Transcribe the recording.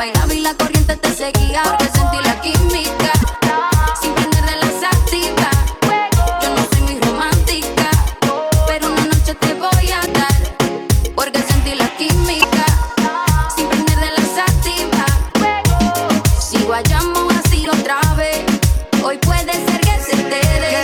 bailaba y la corriente te seguía porque sentí la química. Sin prender de las activas, yo no soy muy romántica, pero una noche te voy a dar porque sentí la química. Sin prender de las activas, si guayamos así otra vez, hoy puede ser que se te dé.